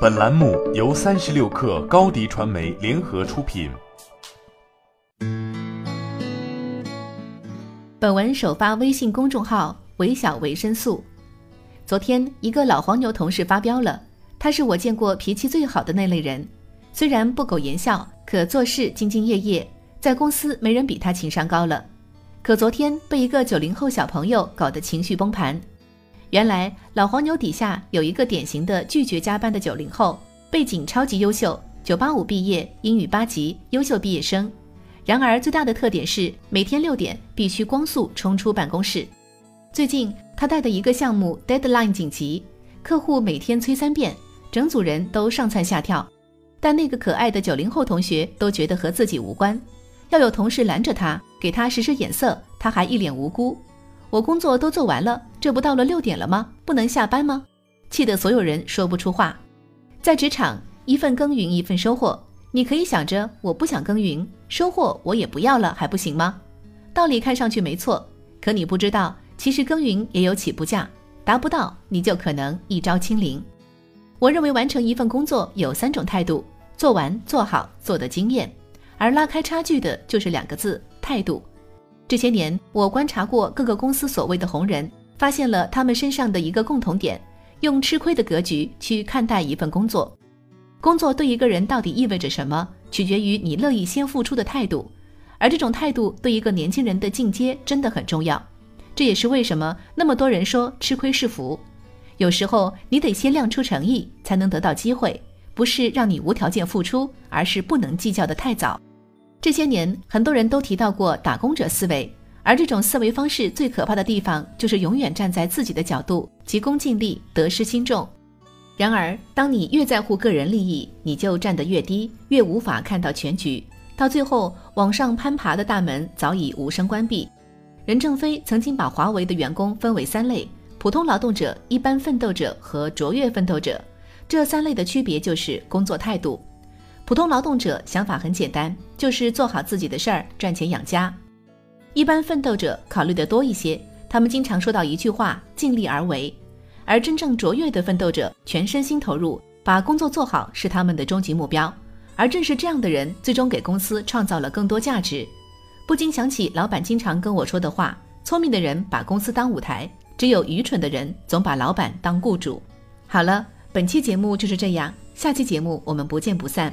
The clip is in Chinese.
本栏目由三十六氪高低传媒联合出品。本文首发微信公众号“维小维生素”。昨天，一个老黄牛同事发飙了，他是我见过脾气最好的那类人，虽然不苟言笑，可做事兢兢业业，在公司没人比他情商高了。可昨天被一个九零后小朋友搞得情绪崩盘。原来老黄牛底下有一个典型的拒绝加班的九零后，背景超级优秀，九八五毕业，英语八级，优秀毕业生。然而最大的特点是每天六点必须光速冲出办公室。最近他带的一个项目 deadline 紧急，客户每天催三遍，整组人都上蹿下跳。但那个可爱的九零后同学都觉得和自己无关，要有同事拦着他，给他使使眼色，他还一脸无辜。我工作都做完了，这不到了六点了吗？不能下班吗？气得所有人说不出话。在职场，一份耕耘一份收获，你可以想着我不想耕耘，收获我也不要了，还不行吗？道理看上去没错，可你不知道，其实耕耘也有起步价，达不到你就可能一朝清零。我认为完成一份工作有三种态度：做完、做好、做的经验，而拉开差距的就是两个字——态度。这些年，我观察过各个公司所谓的红人，发现了他们身上的一个共同点：用吃亏的格局去看待一份工作。工作对一个人到底意味着什么，取决于你乐意先付出的态度。而这种态度对一个年轻人的进阶真的很重要。这也是为什么那么多人说吃亏是福。有时候你得先亮出诚意，才能得到机会。不是让你无条件付出，而是不能计较的太早。这些年，很多人都提到过打工者思维，而这种思维方式最可怕的地方，就是永远站在自己的角度，急功近利，得失心重。然而，当你越在乎个人利益，你就站得越低，越无法看到全局。到最后，往上攀爬的大门早已无声关闭。任正非曾经把华为的员工分为三类：普通劳动者、一般奋斗者和卓越奋斗者。这三类的区别就是工作态度。普通劳动者想法很简单，就是做好自己的事儿，赚钱养家。一般奋斗者考虑的多一些，他们经常说到一句话：尽力而为。而真正卓越的奋斗者，全身心投入，把工作做好是他们的终极目标。而正是这样的人，最终给公司创造了更多价值。不禁想起老板经常跟我说的话：聪明的人把公司当舞台，只有愚蠢的人总把老板当雇主。好了，本期节目就是这样，下期节目我们不见不散。